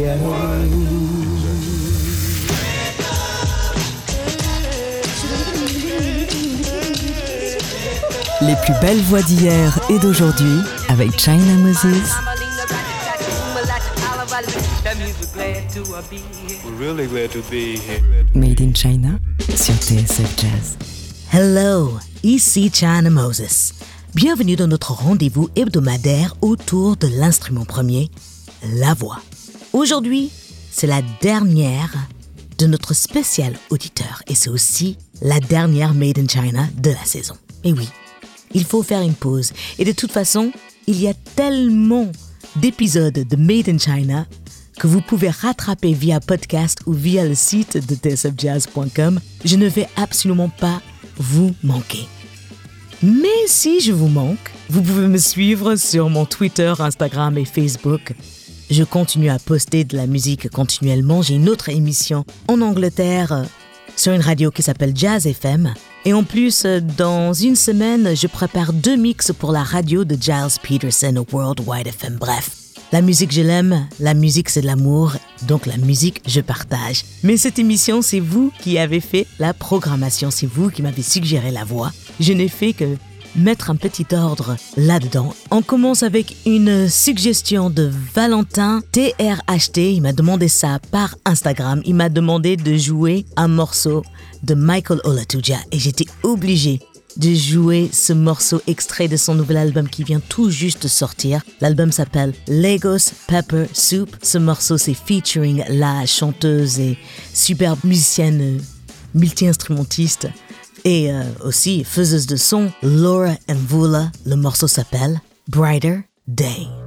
Les plus belles voix d'hier et d'aujourd'hui avec China Moses. Made in China sur TSF Jazz. Hello, ici China Moses. Bienvenue dans notre rendez-vous hebdomadaire autour de l'instrument premier, la voix. Aujourd'hui, c'est la dernière de notre spécial auditeur et c'est aussi la dernière Made in China de la saison. Et oui, il faut faire une pause. Et de toute façon, il y a tellement d'épisodes de Made in China que vous pouvez rattraper via podcast ou via le site de tsfjazz.com. Je ne vais absolument pas vous manquer. Mais si je vous manque, vous pouvez me suivre sur mon Twitter, Instagram et Facebook. Je continue à poster de la musique continuellement. J'ai une autre émission en Angleterre sur une radio qui s'appelle Jazz FM. Et en plus, dans une semaine, je prépare deux mix pour la radio de Giles Peterson au World Wide FM. Bref, la musique je l'aime, la musique c'est de l'amour, donc la musique je partage. Mais cette émission, c'est vous qui avez fait la programmation, c'est vous qui m'avez suggéré la voix. Je n'ai fait que mettre un petit ordre là-dedans. On commence avec une suggestion de Valentin TRHT. Il m'a demandé ça par Instagram. Il m'a demandé de jouer un morceau de Michael Olatuja et j'étais obligée de jouer ce morceau extrait de son nouvel album qui vient tout juste de sortir. L'album s'appelle Lagos Pepper Soup. Ce morceau, c'est featuring la chanteuse et superbe musicienne multi-instrumentiste et euh, aussi faiseuse de son Laura Mvula. Le morceau s'appelle Brighter Day.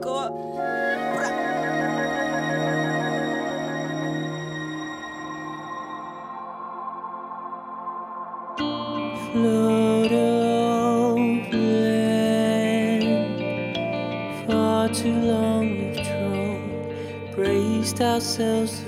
God. Float open. Far too long we've drawn, braced ourselves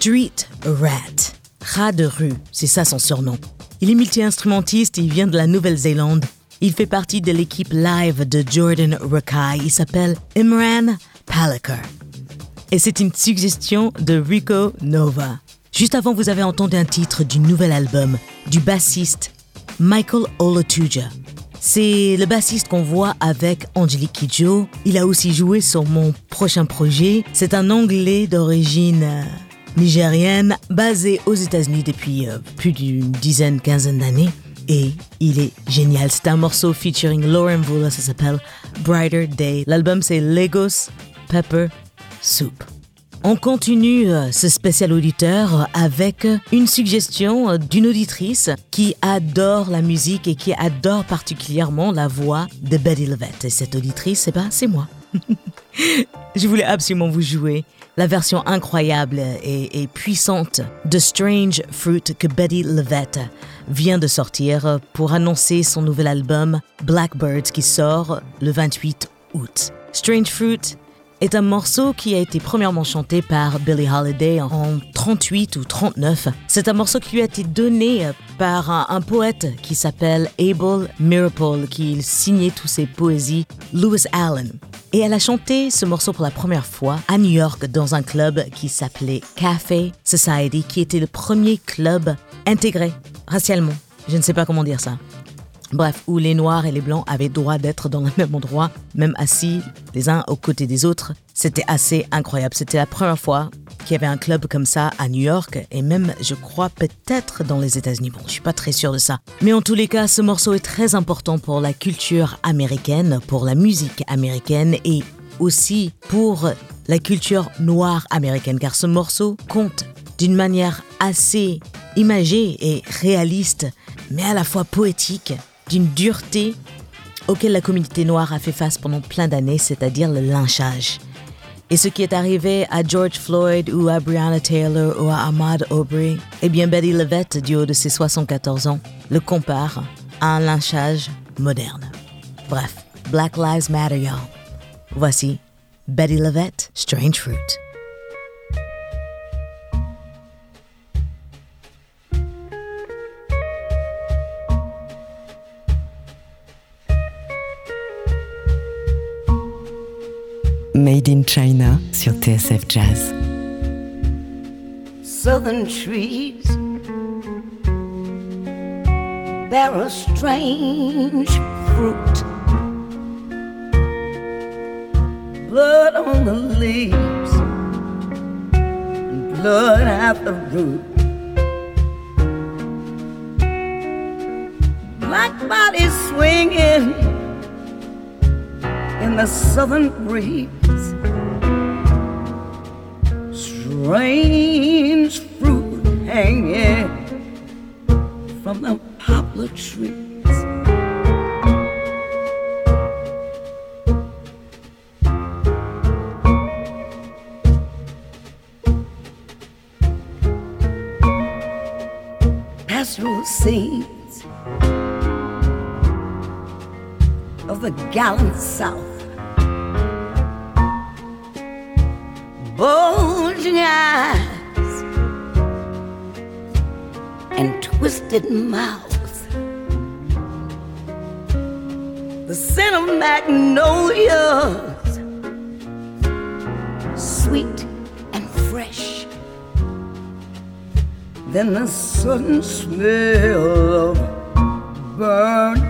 Street Rat. Rat de rue, c'est ça son surnom. Il est multi-instrumentiste et il vient de la Nouvelle-Zélande. Il fait partie de l'équipe live de Jordan Rakai. Il s'appelle Imran Palakar. Et c'est une suggestion de Rico Nova. Juste avant, vous avez entendu un titre du nouvel album du bassiste Michael Olotuja. C'est le bassiste qu'on voit avec Angelique Kidjo. Il a aussi joué sur mon prochain projet. C'est un Anglais d'origine euh, nigérienne, basé aux États-Unis depuis euh, plus d'une dizaine, quinzaine d'années. Et il est génial. C'est un morceau featuring Lauren Vula, ça s'appelle Brighter Day. L'album c'est Lagos Pepper Soup. On continue euh, ce spécial auditeur avec une suggestion euh, d'une auditrice qui adore la musique et qui adore particulièrement la voix de Betty Levette. Et cette auditrice, eh ben, c'est moi. Je voulais absolument vous jouer la version incroyable et, puissante de Strange Fruit que Betty Levette vient de sortir pour annoncer son nouvel album Blackbirds qui sort le 28 août. Strange Fruit est un morceau qui a été premièrement chanté par Billie Holiday en 38 ou 39. C'est un morceau qui lui a été donné par un, poète qui s'appelle Abel Mirapole, qui signait toutes ses poésies, Lewis Allen. Et elle a chanté ce morceau pour la première fois à New York dans un club qui s'appelait Café Society, qui était le premier club intégré racialement. Je ne sais pas comment dire ça. Bref, où les Noirs et les Blancs avaient droit d'être dans le même endroit, même assis les uns aux côtés des autres. C'était assez incroyable. C'était la première fois qu'il y avait un club comme ça à New York et même, je crois, peut-être dans les États-Unis. Bon, je suis pas très sûr de ça. Mais en tous les cas, ce morceau est très important pour la culture américaine, pour la musique américaine et aussi pour la culture noire américaine, car ce morceau compte d'une manière assez imagée et réaliste, mais à la fois poétique d'une dureté auquel la communauté noire a fait face pendant plein d'années, c'est-à-dire le lynchage. Et ce qui est arrivé à George Floyd ou à Breonna Taylor ou à Ahmad Aubrey, eh bien Betty Levette, du haut de ses 74 ans, le compare à un lynchage moderne. Bref, Black Lives Matter, y'all. Voici Betty Levette, Strange Fruit. In China sur TSF Jazz. Southern trees bear a strange fruit. Blood on the leaves blood at the root. Black bodies swinging in the southern breeze. Strange fruit hanging twisted mouth. The scent of magnolias, sweet and fresh. Then the sudden smell of burning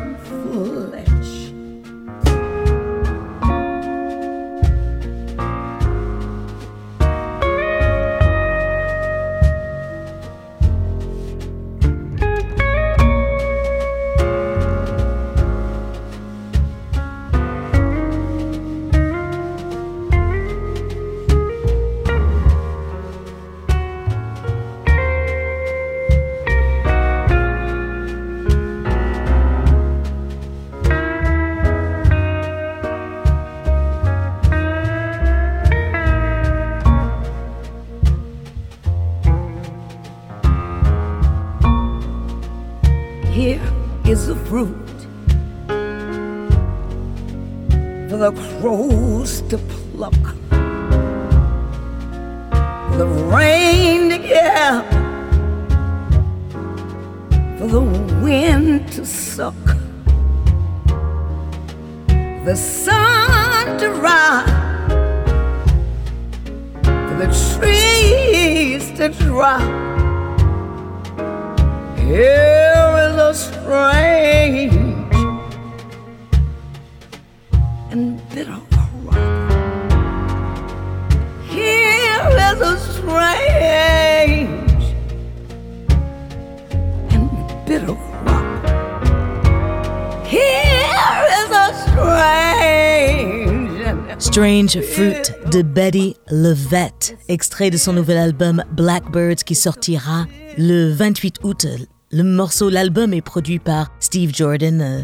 Fruit de Betty Levette, extrait de son nouvel album Blackbirds qui sortira le 28 août. Le morceau, l'album est produit par Steve Jordan, euh,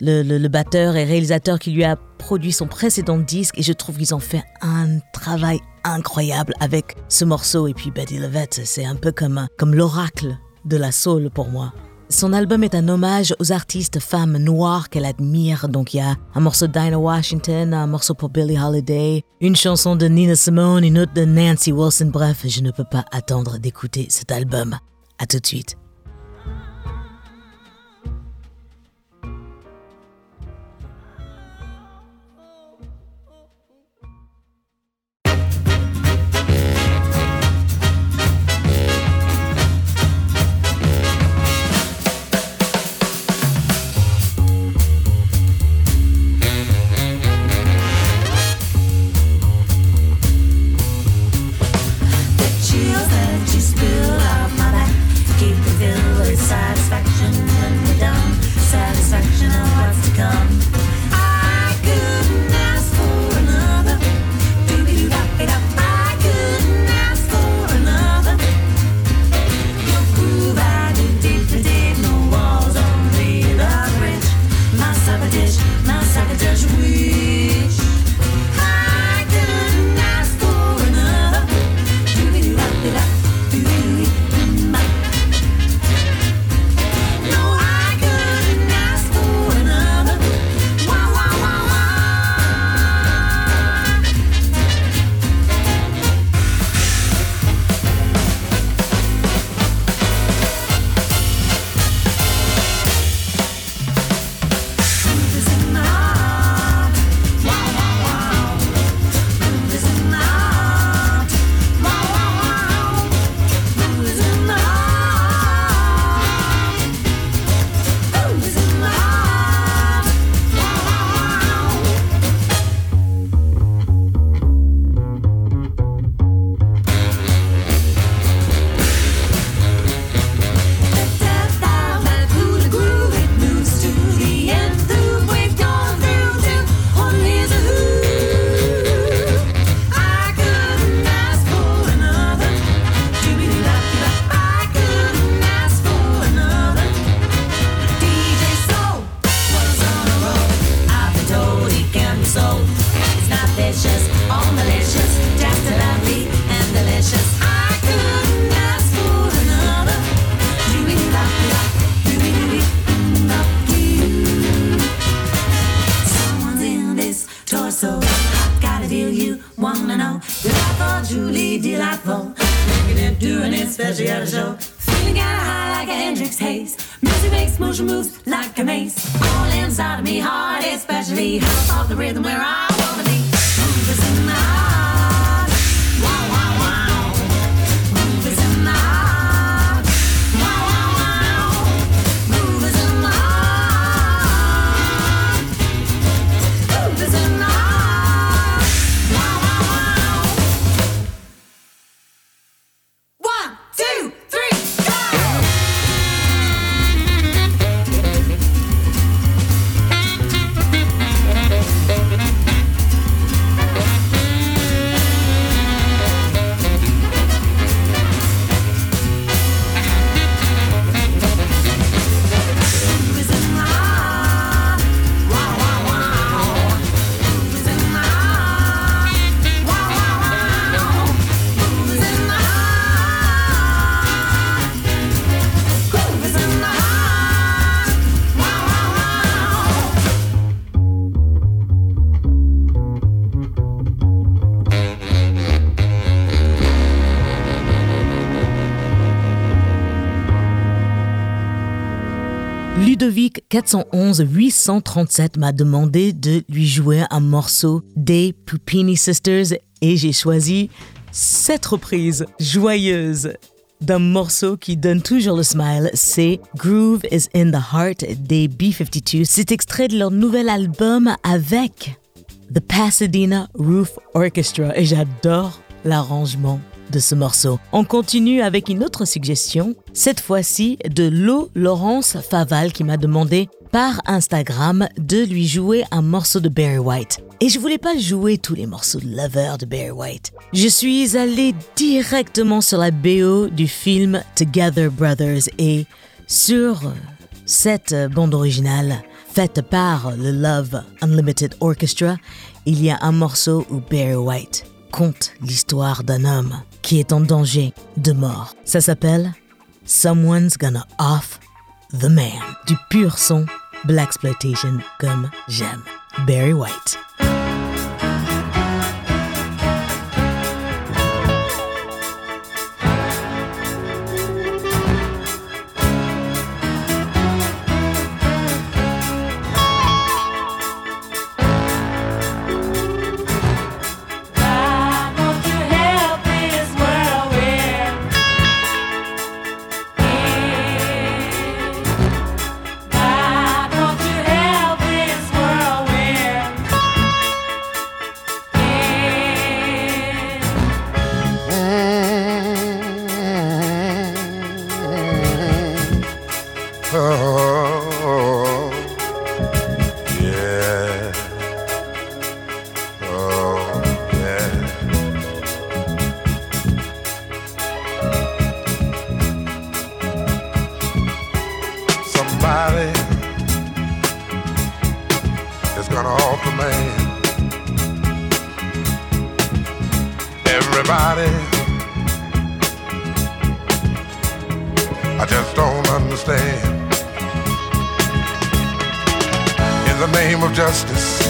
le, le, batteur et réalisateur qui lui a produit son précédent disque et je trouve qu'ils ont fait un travail incroyable avec ce morceau. Et puis Betty Levette, c'est un peu comme, comme l'oracle de la soul pour moi. Son album est un hommage aux artistes femmes noires qu'elle admire. Donc il y a un morceau de Dinah Washington, un morceau pour Billie Holiday, une chanson de Nina Simone, une autre de Nancy Wilson. Bref, je ne peux pas attendre d'écouter cet album. À tout de suite. Ludovic 411 837 m'a demandé de lui jouer un morceau des Pupini Sisters et j'ai choisi cette reprise joyeuse d'un morceau qui donne toujours le smile, c'est Groove is in the Heart des B52. C'est extrait de leur nouvel album avec The Pasadena Roof Orchestra et j'adore l'arrangement de ce morceau. On continue avec une autre suggestion, cette fois-ci de Lo Laurence Faval qui m'a demandé par Instagram de lui jouer un morceau de Barry White. Et je voulais pas jouer tous les morceaux de Lover de Barry White. Je suis allé directement sur la BO du film Together Brothers et sur cette bande originale faite par le Love Unlimited Orchestra, il y a un morceau où Barry White conte l'histoire d'un homme qui est en danger de mort. Ça s'appelle Someone's Gonna Off the Man. Du pur son Black Exploitation comme j'aime. Barry White. I just don't understand. In the name of justice,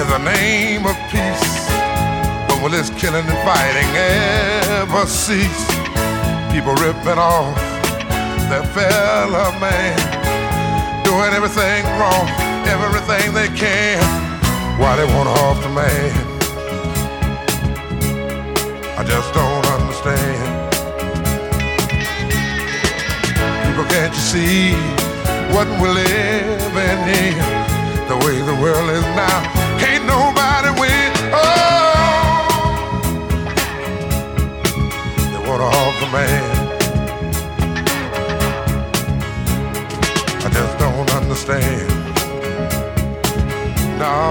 in the name of peace, when will this killing and fighting ever cease? People ripping off their fellow man, doing everything wrong, everything they can. Why they want off the man? Just don't understand. People, can't you see what we're living in? The way the world is now, can't nobody win. Oh, they want off the man. I just don't understand. No.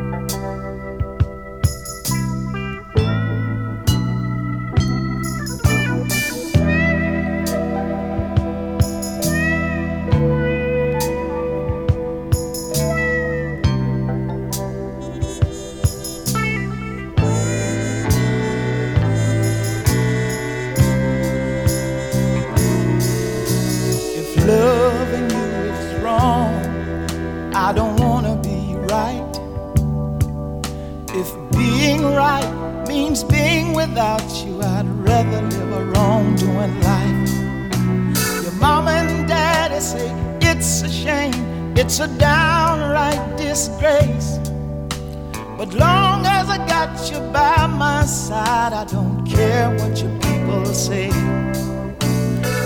Say.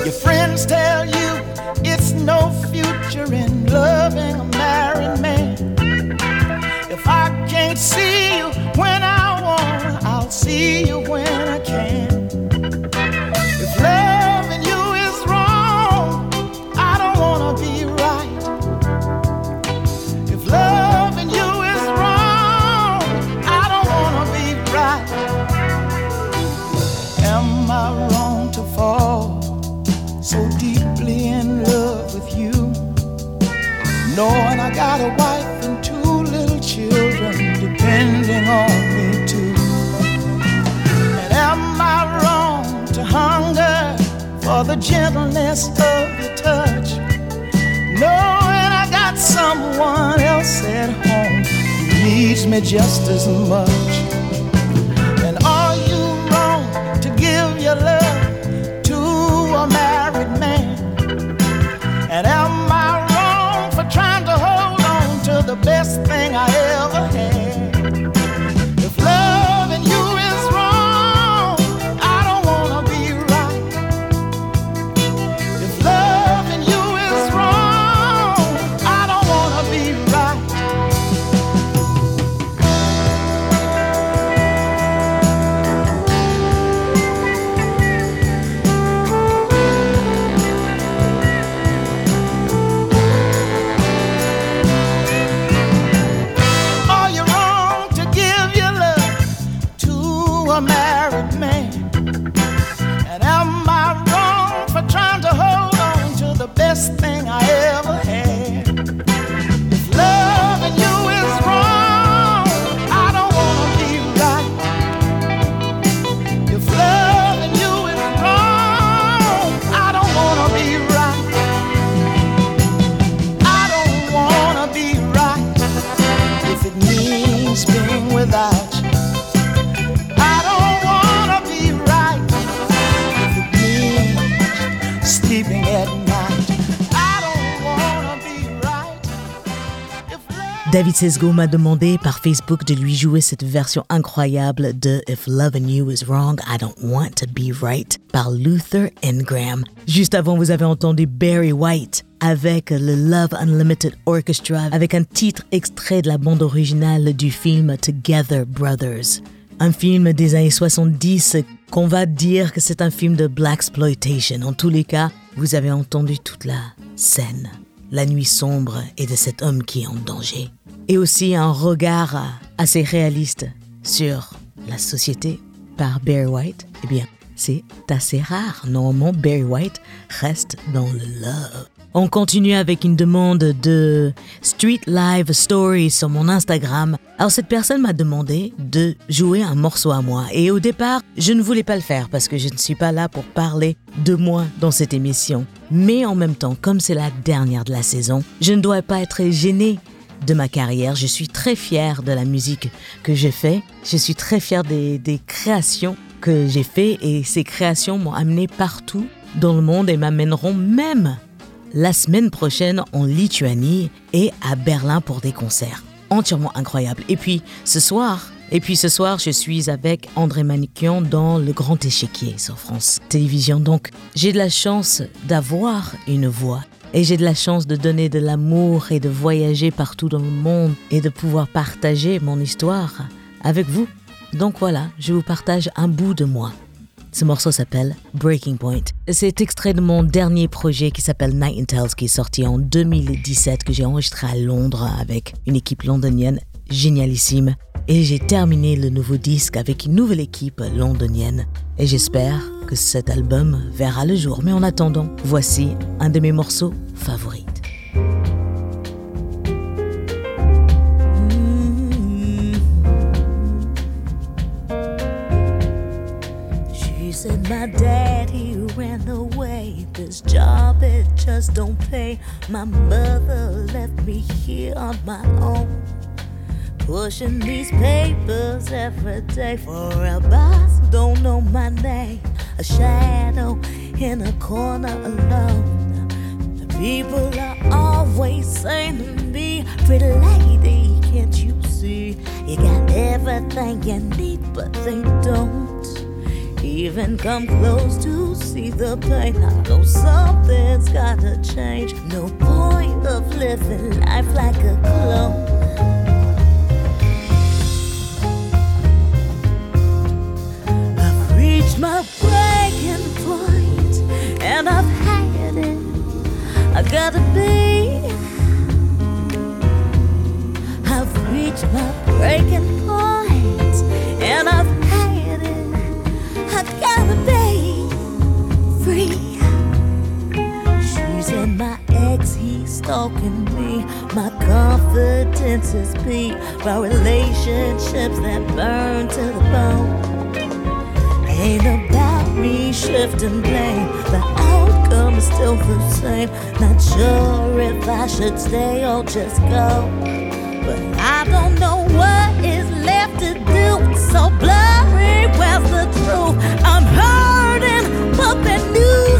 Your friends tell you it's no future in the gentleness of your touch? Knowing I got someone else at home who needs me just as much. Sesgo m'a demandé par Facebook de lui jouer cette version incroyable de If Loving You Is Wrong, I Don't Want to Be Right par Luther Ingram. Juste avant, vous avez entendu Barry White avec le Love Unlimited Orchestra avec un titre extrait de la bande originale du film Together Brothers. Un film des années 70 qu'on va dire que c'est un film de Black Exploitation. En tous les cas, vous avez entendu toute la scène, la nuit sombre et de cet homme qui est en danger. Et aussi un regard assez réaliste sur la société par Barry White. Eh bien, c'est assez rare. Normalement, Barry White reste dans le love. On continue avec une demande de Street Live Stories sur mon Instagram. Alors cette personne m'a demandé de jouer un morceau à moi. Et au départ, je ne voulais pas le faire parce que je ne suis pas là pour parler de moi dans cette émission. Mais en même temps, comme c'est la dernière de la saison, je ne dois pas être gênée de ma carrière. Je suis très fière de la musique que j'ai fait. Je suis très fière des, créations que j'ai fait et ces créations m'ont amené partout dans le monde et m'amèneront même la semaine prochaine en Lituanie et à Berlin pour des concerts. Entièrement incroyable. Et puis ce soir, et puis ce soir, je suis avec André Manikian dans Le Grand Échiquier sur France Télévisions. Donc j'ai de la chance d'avoir une voix et j'ai de la chance de donner de l'amour et de voyager partout dans le monde et de pouvoir partager mon histoire avec vous. Donc voilà, je vous partage un bout de moi. Ce morceau s'appelle Breaking Point. C'est extrait de mon dernier projet qui s'appelle Night qui est sorti en 2017 que j'ai enregistré à Londres avec une équipe londonienne génialissime. Et j'ai terminé le nouveau disque avec une nouvelle équipe londonienne. Et j'espère que cet album verra le jour. Mais en attendant, voici un de mes morceaux favoris. Said my daddy ran away. This job it just don't pay. My mother left me here on my own. Pushing these papers every day for a boss don't know my name. A shadow in a corner alone. The people are always saying to me, Pretty lady, can't you see? You got everything you need, but they don't even come close to see the pain. I know something's gotta change. No point of living life like a clone. I gotta be. I've reached my breaking point, and I've had it. I gotta be free. She's in my ex, he's stalking me. My confidence is beat by relationships that burn to the bone. Ain't about me shifting blame. The outcome is still the same. Not sure if I should stay or just go. But I don't know what is left to do. So blurry, where's the truth? I'm hurting, but the news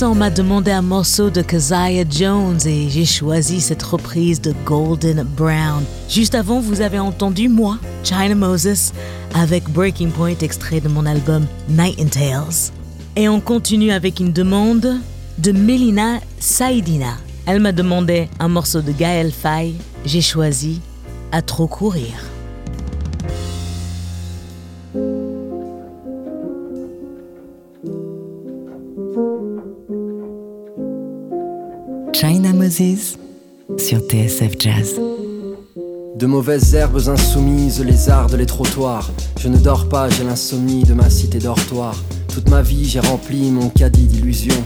Faintissant m'a demandé un morceau de Keziah Jones et j'ai choisi cette reprise de Golden Brown. Juste avant, vous avez entendu moi, China Moses, avec Breaking Point extrait de mon album Nightingales. Et on continue avec une demande de Melina Saidina. Elle m'a demandé un morceau de Gaël Faye. J'ai choisi À trop courir. China Moses sur TSF Jazz. De mauvaises herbes insoumises, les ardes, les trottoirs. Je ne dors pas, j'ai l'insomnie de ma cité dortoir. Toute ma vie, j'ai rempli mon caddie d'illusions.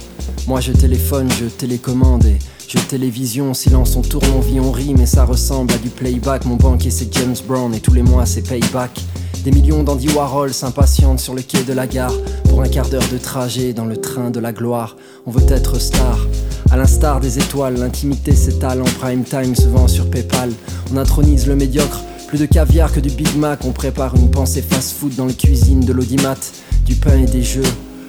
Moi, je téléphone, je télécommande et je télévision. Silence, on tourne, on vit, on rit, mais ça ressemble à du playback. Mon banquier, c'est James Brown et tous les mois, c'est payback. Des millions d'Andy Warhol s'impatientent sur le quai de la gare pour un quart d'heure de trajet dans le train de la gloire. On veut être star. À l'instar des étoiles, l'intimité s'étale en prime time, se vend sur PayPal. On intronise le médiocre, plus de caviar que du Big Mac. On prépare une pensée fast-food dans les cuisines de l'audimat, du pain et des jeux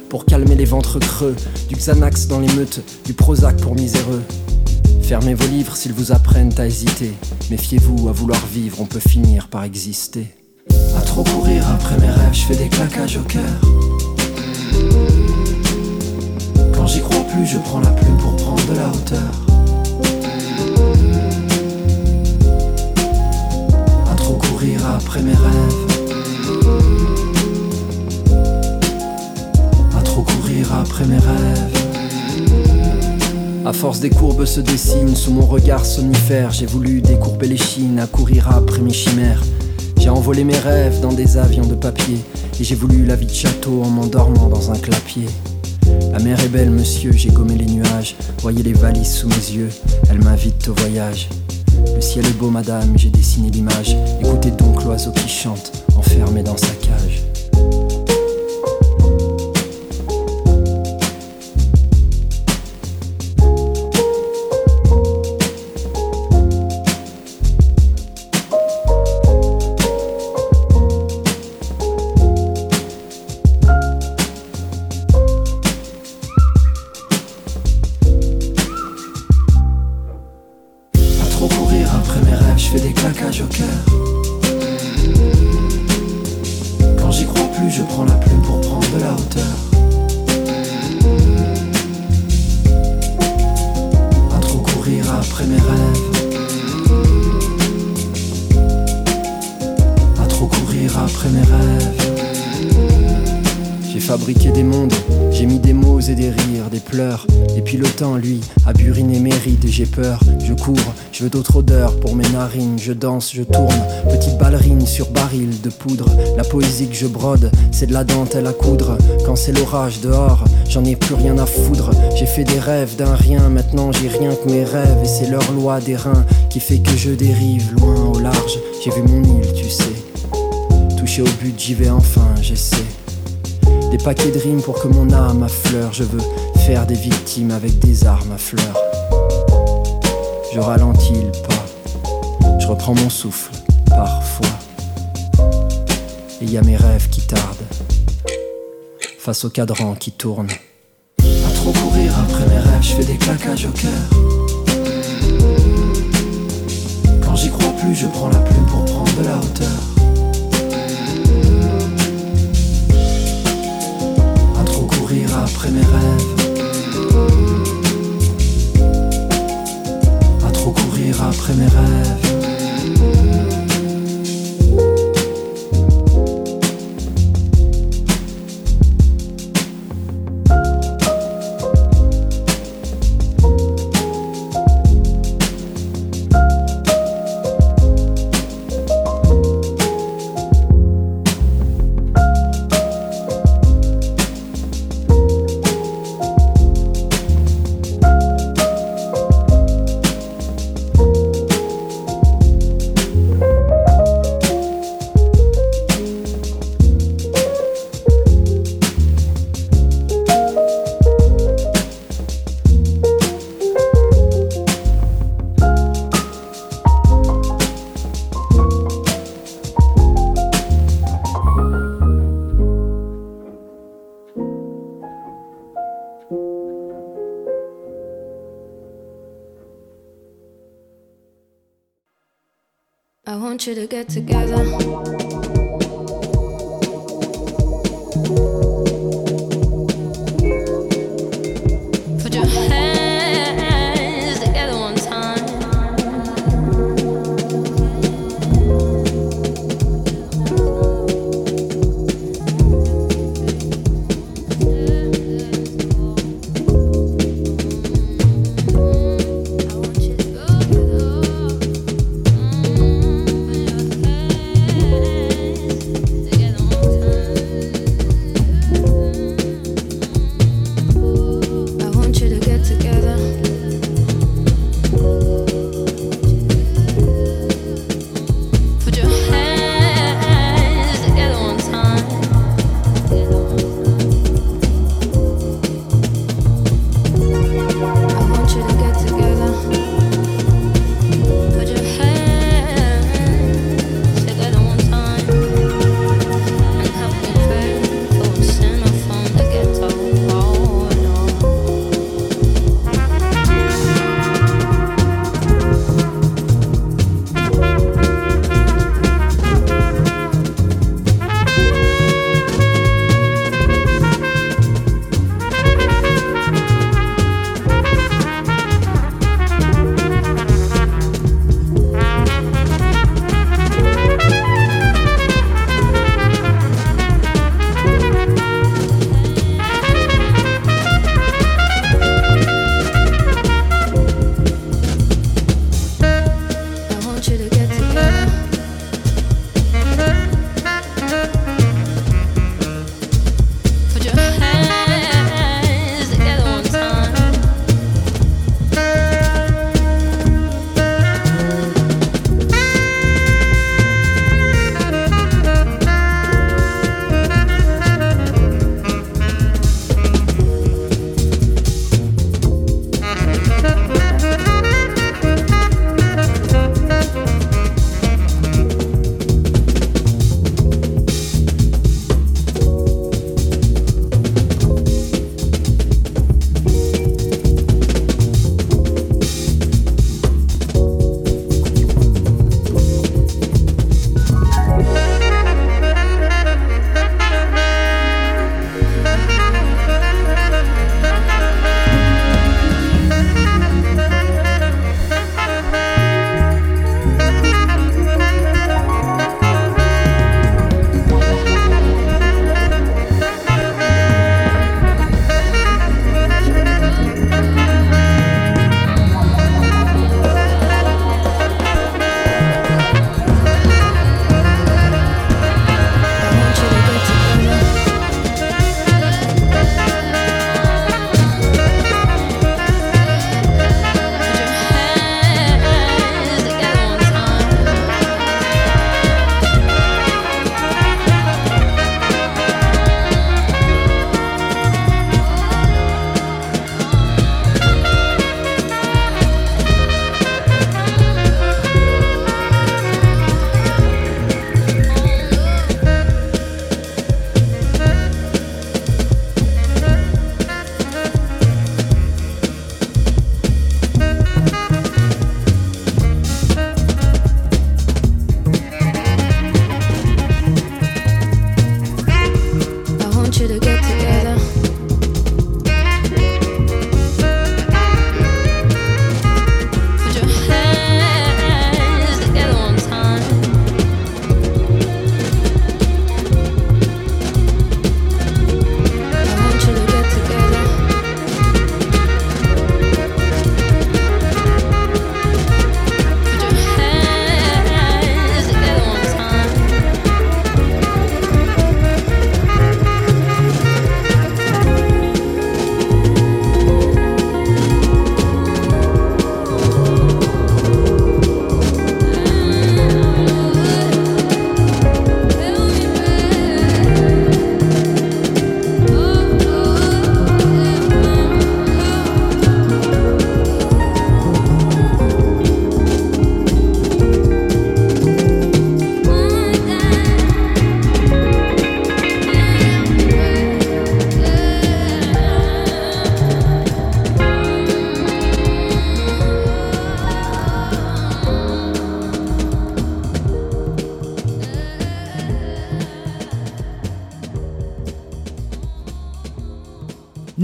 pour calmer les ventres creux, du Xanax dans les meutes, du Prozac pour miséreux. Fermez vos livres s'ils vous apprennent à hésiter. Méfiez-vous, à vouloir vivre, on peut finir par exister. À trop courir après mes rêves, je fais des claquages au cœur. Quand j'y crois plus, je prends la plume pour prendre de la hauteur. À trop courir après mes rêves. À trop courir après mes rêves. À force des courbes se dessinent sous mon regard somnifère. J'ai voulu décourber les chines, à courir après mes chimères. J'ai envolé mes rêves dans des avions de papier. Et j'ai voulu la vie de château en m'endormant dans un clapier. La mer est belle, monsieur, j'ai gommé les nuages. Voyez les valises sous mes yeux, elle m'invite au voyage. Le ciel est beau, madame, j'ai dessiné l'image. Écoutez donc l'oiseau qui chante, enfermé dans sa cage. J'ai peur. Je cours, je veux d'autres odeurs pour mes narines. Je danse, je tourne, petite ballerine sur baril de poudre. La poésie que je brode, c'est de la dentelle à coudre. Quand c'est l'orage dehors, j'en ai plus rien à foudre. J'ai fait des rêves d'un rien, maintenant j'ai rien que mes rêves. Et c'est leur loi des reins qui fait que je dérive loin au large. J'ai vu mon île, tu sais. Touché au but, j'y vais enfin, j'essaie. Des paquets de rimes pour que mon âme affleure. Je veux faire des victimes avec des armes à fleurs. Je ralentis le pas. Je reprends mon souffle, parfois. Et y a mes rêves qui tardent. Face au cadran qui tourne. Pas trop courir après mes rêves, je fais des claquages au cœur. Quand j'y crois plus, je prends la plume pour prendre de la hauteur. à trop courir après mes rêves. Après mes. Get together.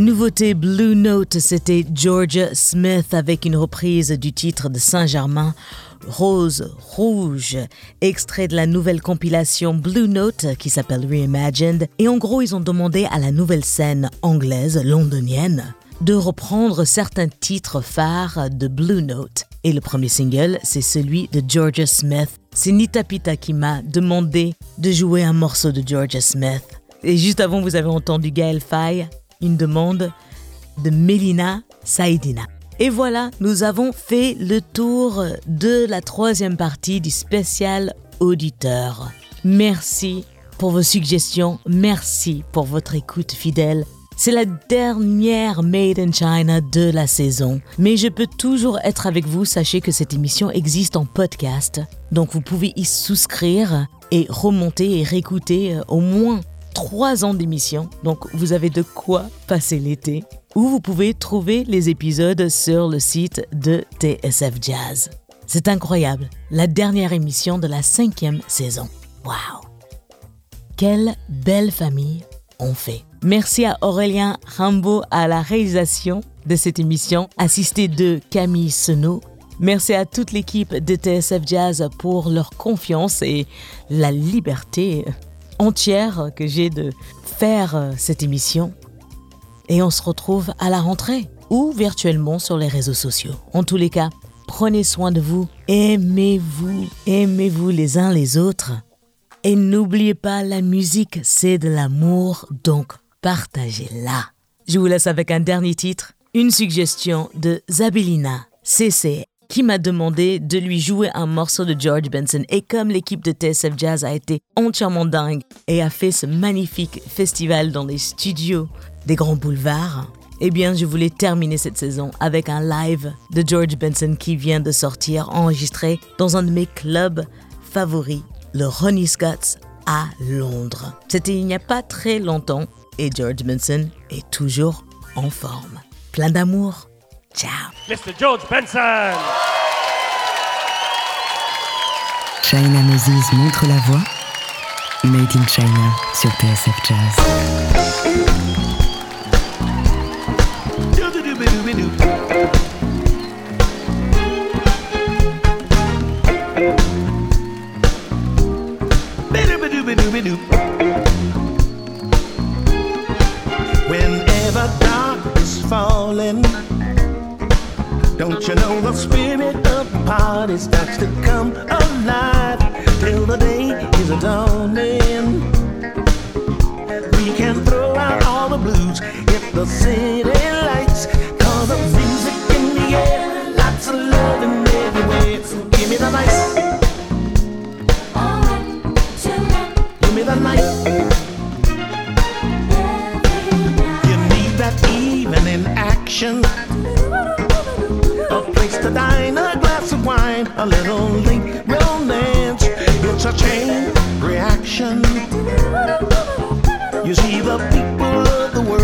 Nouveauté Blue Note, c'était Georgia Smith avec une reprise du titre de Saint-Germain, Rose Rouge, extrait de la nouvelle compilation Blue Note qui s'appelle Reimagined. Et en gros, ils ont demandé à la nouvelle scène anglaise, londonienne, de reprendre certains titres phares de Blue Note. Et le premier single, c'est celui de Georgia Smith. C'est Nita Pita qui m'a demandé de jouer un morceau de Georgia Smith. Et juste avant, vous avez entendu Gaël Faye, une demande de Melina Saïdina. Et voilà, nous avons fait le tour de la troisième partie du spécial auditeur. Merci pour vos suggestions, merci pour votre écoute fidèle. C'est la dernière Made in China de la saison, mais je peux toujours être avec vous. Sachez que cette émission existe en podcast, donc vous pouvez y souscrire et remonter et réécouter euh, au moins trois ans d'émission. Donc vous avez de quoi passer l'été. Ou vous pouvez trouver les épisodes sur le site de TSF Jazz. C'est incroyable, la dernière émission de la cinquième saison. Waouh! Quelle belle famille on fait. Merci à Aurélien Rambo à la réalisation de cette émission, assisté de Camille Senot. Merci à toute l'équipe de TSF Jazz pour leur confiance et la liberté entière que j'ai de faire euh, cette émission. Et on se retrouve à la rentrée ou virtuellement sur les réseaux sociaux. En tous les cas, prenez soin de vous, aimez-vous, aimez-vous les uns les autres. Et n'oubliez pas, la musique, c'est de l'amour, donc partagez-la. Je vous laisse avec un dernier titre, une suggestion de Zabelina CC qui m'a demandé de lui jouer un morceau de George Benson. Et comme l'équipe de TSF Jazz a été entièrement dingue et a fait ce magnifique festival dans les studios des grands boulevards, eh bien, je voulais terminer cette saison avec un live de George Benson qui vient de sortir, enregistré dans un de mes clubs favoris, le Ronnie Scott's à Londres. C'était il n'y a pas très longtemps et George Benson est toujours en forme. Plein d'amour. Ciao. Mr. George Benson. China Moses montre la voie. Made in China sur TSF Jazz. Whenever dark is falling, don't you know the spirit of the party starts to come alive till the day is dawning. We can throw out all the blues if the city lights, cause the music in the air, lots of loving everywhere. So give me the night, give me the night. You need that evening action. Place to dine, a glass of wine, a little late romance. It's a chain reaction. You see the people of the world